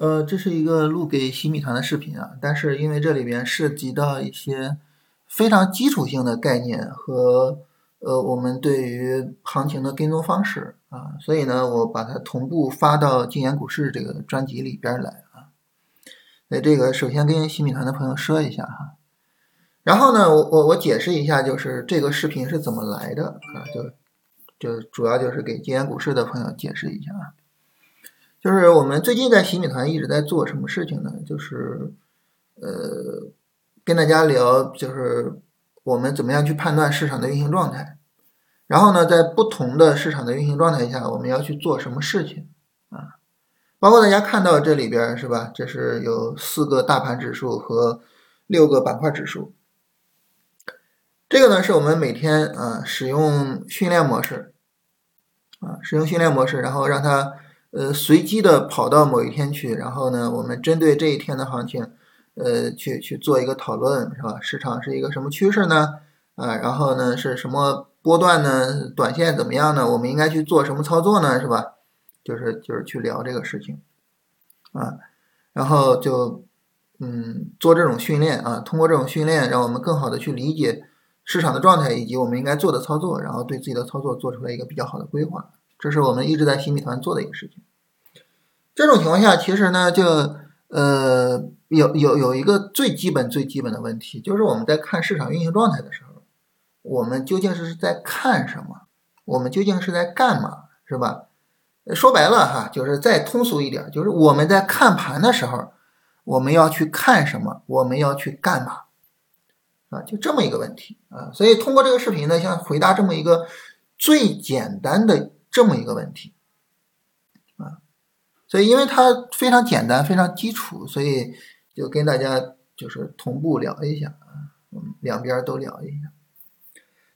呃，这是一个录给新米团的视频啊，但是因为这里边涉及到一些非常基础性的概念和呃我们对于行情的跟踪方式啊，所以呢，我把它同步发到禁言股市这个专辑里边来啊。那这个首先跟新米团的朋友说一下哈，然后呢，我我我解释一下，就是这个视频是怎么来的啊，就就主要就是给禁言股市的朋友解释一下啊。就是我们最近在洗米团一直在做什么事情呢？就是呃，跟大家聊，就是我们怎么样去判断市场的运行状态，然后呢，在不同的市场的运行状态下，我们要去做什么事情啊？包括大家看到这里边是吧？这是有四个大盘指数和六个板块指数，这个呢是我们每天啊使用训练模式啊，使用训练模式，然后让它。呃，随机的跑到某一天去，然后呢，我们针对这一天的行情，呃，去去做一个讨论，是吧？市场是一个什么趋势呢？啊，然后呢，是什么波段呢？短线怎么样呢？我们应该去做什么操作呢？是吧？就是就是去聊这个事情，啊，然后就嗯做这种训练啊，通过这种训练，让我们更好的去理解市场的状态以及我们应该做的操作，然后对自己的操作做出来一个比较好的规划。这是我们一直在新米团做的一个事情。这种情况下，其实呢，就呃有有有一个最基本最基本的问题，就是我们在看市场运行状态的时候，我们究竟是在看什么？我们究竟是在干嘛？是吧？说白了哈，就是再通俗一点，就是我们在看盘的时候，我们要去看什么？我们要去干嘛？啊，就这么一个问题啊。所以通过这个视频呢，想回答这么一个最简单的。这么一个问题，啊，所以因为它非常简单、非常基础，所以就跟大家就是同步聊一下啊，我们两边都聊一下。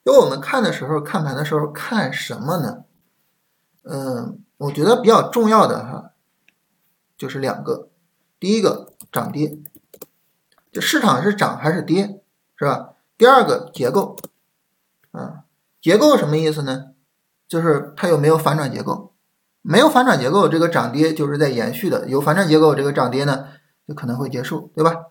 因为我们看的时候，看盘的时候看什么呢？嗯，我觉得比较重要的哈，就是两个，第一个涨跌，就市场是涨还是跌，是吧？第二个结构，啊，结构什么意思呢？就是它有没有反转结构？没有反转结构，这个涨跌就是在延续的；有反转结构，这个涨跌呢就可能会结束，对吧？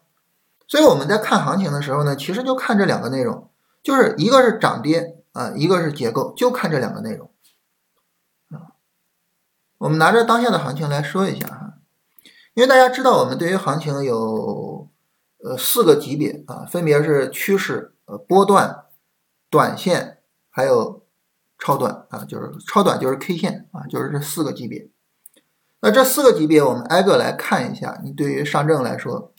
所以我们在看行情的时候呢，其实就看这两个内容，就是一个是涨跌啊，一个是结构，就看这两个内容啊。我们拿着当下的行情来说一下哈，因为大家知道我们对于行情有呃四个级别啊，分别是趋势、呃波段、短线，还有。超短啊，就是超短，就是 K 线啊，就是这四个级别。那这四个级别，我们挨个来看一下。你对于上证来说，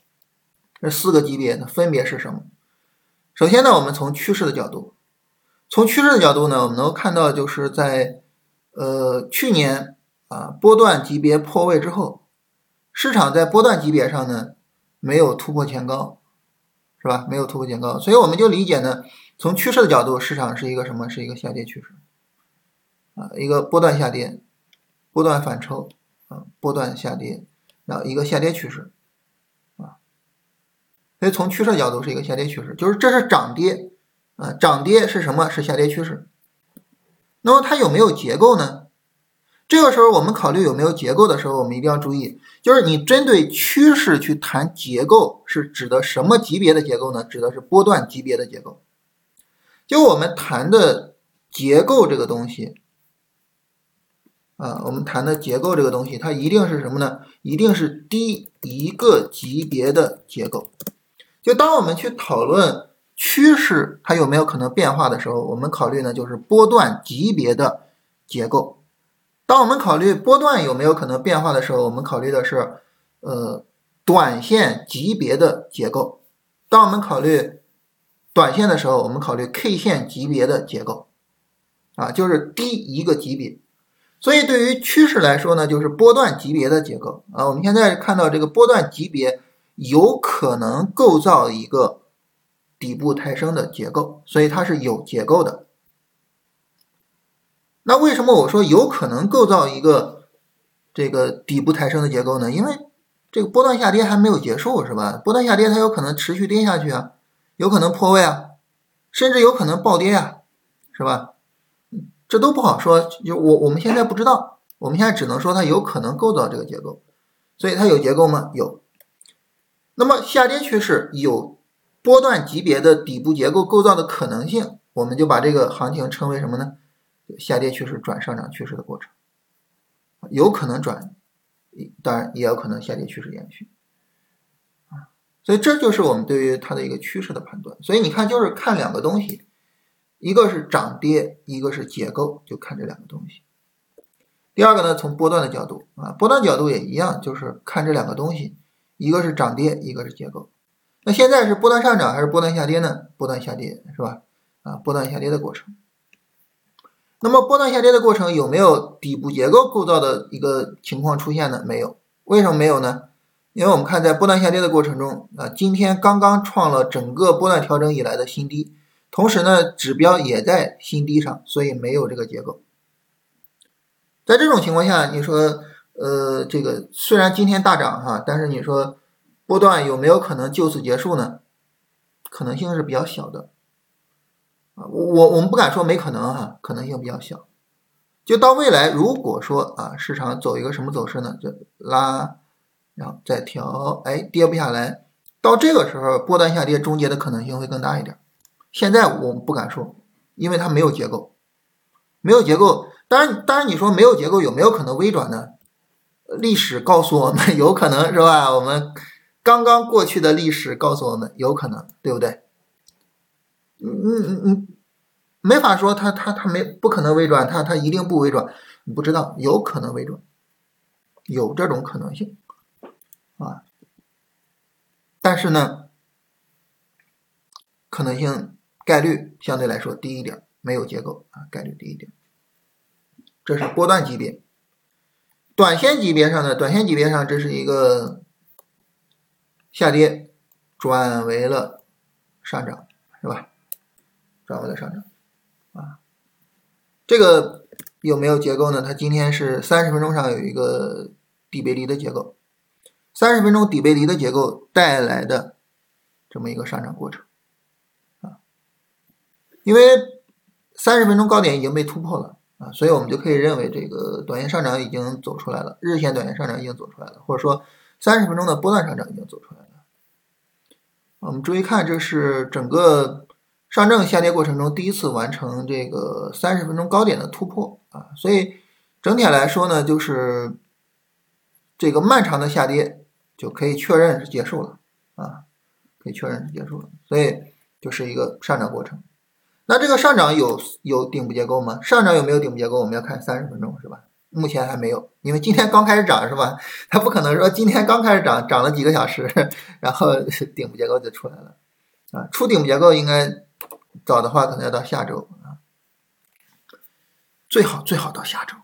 这四个级别呢分别是什么？首先呢，我们从趋势的角度，从趋势的角度呢，我们能够看到，就是在呃去年啊波段级别破位之后，市场在波段级别上呢没有突破前高，是吧？没有突破前高，所以我们就理解呢，从趋势的角度，市场是一个什么？是一个下跌趋势。一个波段下跌，波段反抽，啊，波段下跌，那一个下跌趋势，啊，所以从趋势角度是一个下跌趋势，就是这是涨跌，啊，涨跌是什么？是下跌趋势。那么它有没有结构呢？这个时候我们考虑有没有结构的时候，我们一定要注意，就是你针对趋势去谈结构，是指的什么级别的结构呢？指的是波段级别的结构。就我们谈的结构这个东西。啊，我们谈的结构这个东西，它一定是什么呢？一定是低一个级别的结构。就当我们去讨论趋势它有没有可能变化的时候，我们考虑呢就是波段级别的结构。当我们考虑波段有没有可能变化的时候，我们考虑的是呃短线级别的结构。当我们考虑短线的时候，我们考虑 K 线级别的结构。啊，就是低一个级别。所以，对于趋势来说呢，就是波段级别的结构啊。我们现在看到这个波段级别有可能构造一个底部抬升的结构，所以它是有结构的。那为什么我说有可能构造一个这个底部抬升的结构呢？因为这个波段下跌还没有结束，是吧？波段下跌它有可能持续跌下去啊，有可能破位啊，甚至有可能暴跌啊，是吧？这都不好说，就我我们现在不知道，我们现在只能说它有可能构造这个结构，所以它有结构吗？有。那么下跌趋势有波段级别的底部结构构造的可能性，我们就把这个行情称为什么呢？下跌趋势转上涨趋势的过程，有可能转，当然也有可能下跌趋势延续。啊，所以这就是我们对于它的一个趋势的判断。所以你看，就是看两个东西，一个是涨跌，一个是结构，就看这两个东西。第二个呢，从波段的角度啊，波段角度也一样，就是看这两个东西，一个是涨跌，一个是结构。那现在是波段上涨还是波段下跌呢？波段下跌是吧？啊，波段下跌的过程。那么波段下跌的过程有没有底部结构构造的一个情况出现呢？没有。为什么没有呢？因为我们看在波段下跌的过程中啊，今天刚刚创了整个波段调整以来的新低，同时呢，指标也在新低上，所以没有这个结构。在这种情况下，你说，呃，这个虽然今天大涨哈，但是你说波段有没有可能就此结束呢？可能性是比较小的，啊，我我们不敢说没可能哈，可能性比较小。就到未来，如果说啊，市场走一个什么走势呢？就拉，然后再调，哎，跌不下来，到这个时候波段下跌终结的可能性会更大一点。现在我们不敢说，因为它没有结构，没有结构。当然，当然，你说没有结构有没有可能微转呢？历史告诉我们 有可能是吧？我们刚刚过去的历史告诉我们有可能，对不对？嗯嗯嗯，没法说它它它没不可能微转，它它一定不微转，你不知道有可能微转，有这种可能性啊。但是呢，可能性概率相对来说低一点，没有结构啊，概率低一点。这是波段级别，短线级别上呢？短线级别上，这是一个下跌转为了上涨，是吧？转为了上涨啊。这个有没有结构呢？它今天是三十分钟上有一个底背离的结构，三十分钟底背离的结构带来的这么一个上涨过程。因为三十分钟高点已经被突破了。啊，所以我们就可以认为这个短线上涨已经走出来了，日线短线上涨已经走出来了，或者说三十分钟的波段上涨已经走出来了。我们注意看，这是整个上证下跌过程中第一次完成这个三十分钟高点的突破啊，所以整体来说呢，就是这个漫长的下跌就可以确认是结束了啊，可以确认是结束了，所以就是一个上涨过程。那这个上涨有有顶部结构吗？上涨有没有顶部结构？我们要看三十分钟，是吧？目前还没有，因为今天刚开始涨，是吧？它不可能说今天刚开始涨，涨了几个小时，然后 顶部结构就出来了啊。出顶部结构应该早的话，可能要到下周啊，最好最好到下周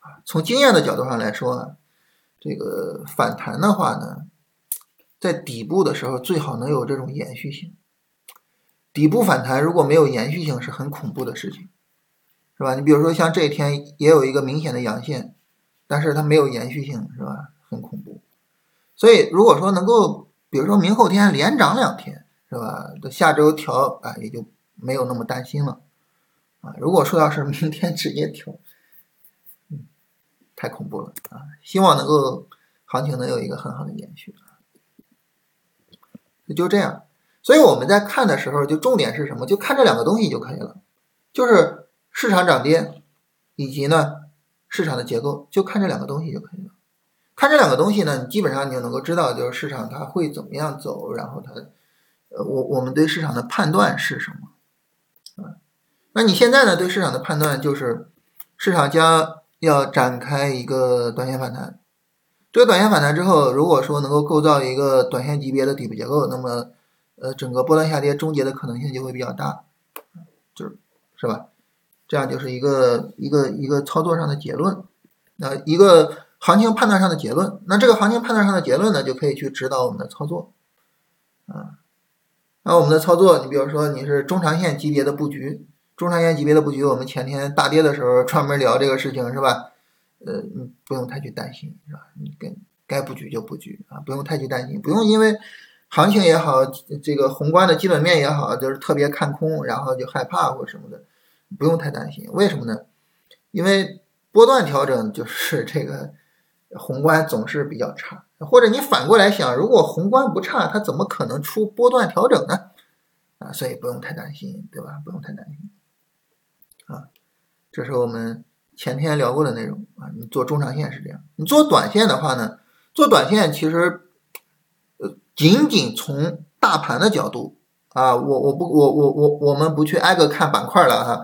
啊。从经验的角度上来说，这个反弹的话呢，在底部的时候最好能有这种延续性。底部反弹如果没有延续性是很恐怖的事情，是吧？你比如说像这一天也有一个明显的阳线，但是它没有延续性，是吧？很恐怖。所以如果说能够，比如说明后天连涨两天，是吧？下周调啊，也就没有那么担心了啊。如果说要是明天直接调，嗯，太恐怖了啊！希望能够行情能有一个很好的延续啊。就这样。所以我们在看的时候，就重点是什么？就看这两个东西就可以了，就是市场涨跌，以及呢市场的结构，就看这两个东西就可以了。看这两个东西呢，你基本上你就能够知道，就是市场它会怎么样走，然后它，呃，我我们对市场的判断是什么？啊，那你现在呢对市场的判断就是，市场将要展开一个短线反弹，这个短线反弹之后，如果说能够构造一个短线级别的底部结构，那么。呃，整个波段下跌终结的可能性就会比较大，就是，是吧？这样就是一个一个一个操作上的结论，那一个行情判断上的结论。那这个行情判断上的结论呢，就可以去指导我们的操作，啊，那我们的操作，你比如说你是中长线级别的布局，中长线级别的布局，我们前天大跌的时候专门聊这个事情，是吧？呃，你不用太去担心，是吧？你该该布局就布局啊，不用太去担心，不用因为。行情也好，这个宏观的基本面也好，就是特别看空，然后就害怕或什么的，不用太担心。为什么呢？因为波段调整就是这个宏观总是比较差，或者你反过来想，如果宏观不差，它怎么可能出波段调整呢？啊，所以不用太担心，对吧？不用太担心。啊，这是我们前天聊过的内容啊。你做中长线是这样，你做短线的话呢，做短线其实，仅仅从大盘的角度啊，我我不我我我我们不去挨个看板块了哈，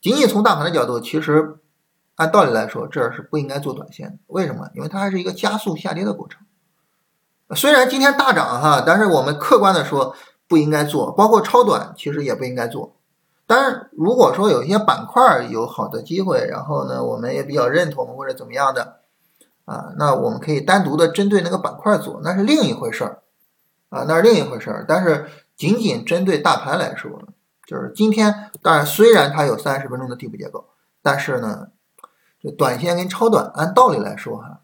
仅仅从大盘的角度，其实按道理来说，这是不应该做短线的。为什么？因为它还是一个加速下跌的过程。虽然今天大涨哈，但是我们客观的说不应该做，包括超短其实也不应该做。当然，如果说有一些板块有好的机会，然后呢，我们也比较认同或者怎么样的啊，那我们可以单独的针对那个板块做，那是另一回事儿啊，那是另一回事儿。但是仅仅针对大盘来说，就是今天，当然虽然它有三十分钟的底部结构，但是呢，就短线跟超短按道理来说哈。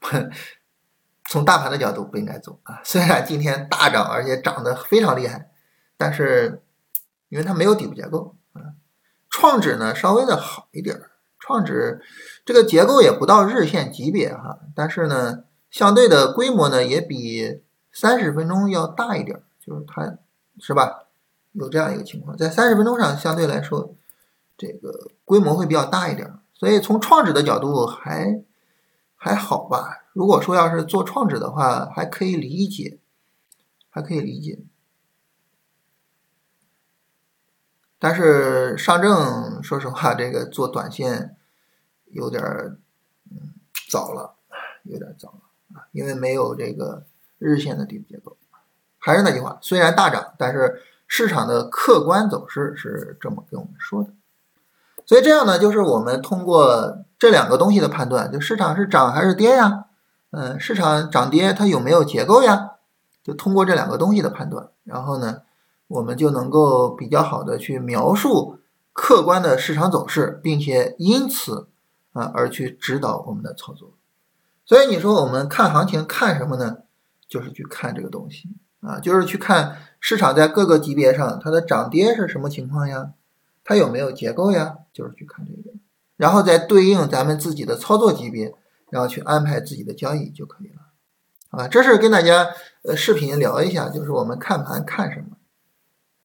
从大盘的角度不应该走啊，虽然今天大涨，而且涨得非常厉害，但是因为它没有底部结构啊。创指呢稍微的好一点儿，创指这个结构也不到日线级别哈，但是呢相对的规模呢也比三十分钟要大一点，就是它是吧？有这样一个情况，在三十分钟上相对来说这个规模会比较大一点，所以从创指的角度还还好吧。如果说要是做创指的话，还可以理解，还可以理解。但是上证，说实话，这个做短线有点嗯早了，有点早了啊，因为没有这个日线的底部结构。还是那句话，虽然大涨，但是市场的客观走势是这么跟我们说的。所以这样呢，就是我们通过这两个东西的判断，就市场是涨还是跌呀？嗯，市场涨跌它有没有结构呀？就通过这两个东西的判断，然后呢，我们就能够比较好的去描述客观的市场走势，并且因此啊而去指导我们的操作。所以你说我们看行情看什么呢？就是去看这个东西啊，就是去看市场在各个级别上它的涨跌是什么情况呀？它有没有结构呀？就是去看这个，然后再对应咱们自己的操作级别。然后去安排自己的交易就可以了，啊，这是跟大家呃视频聊一下，就是我们看盘看什么。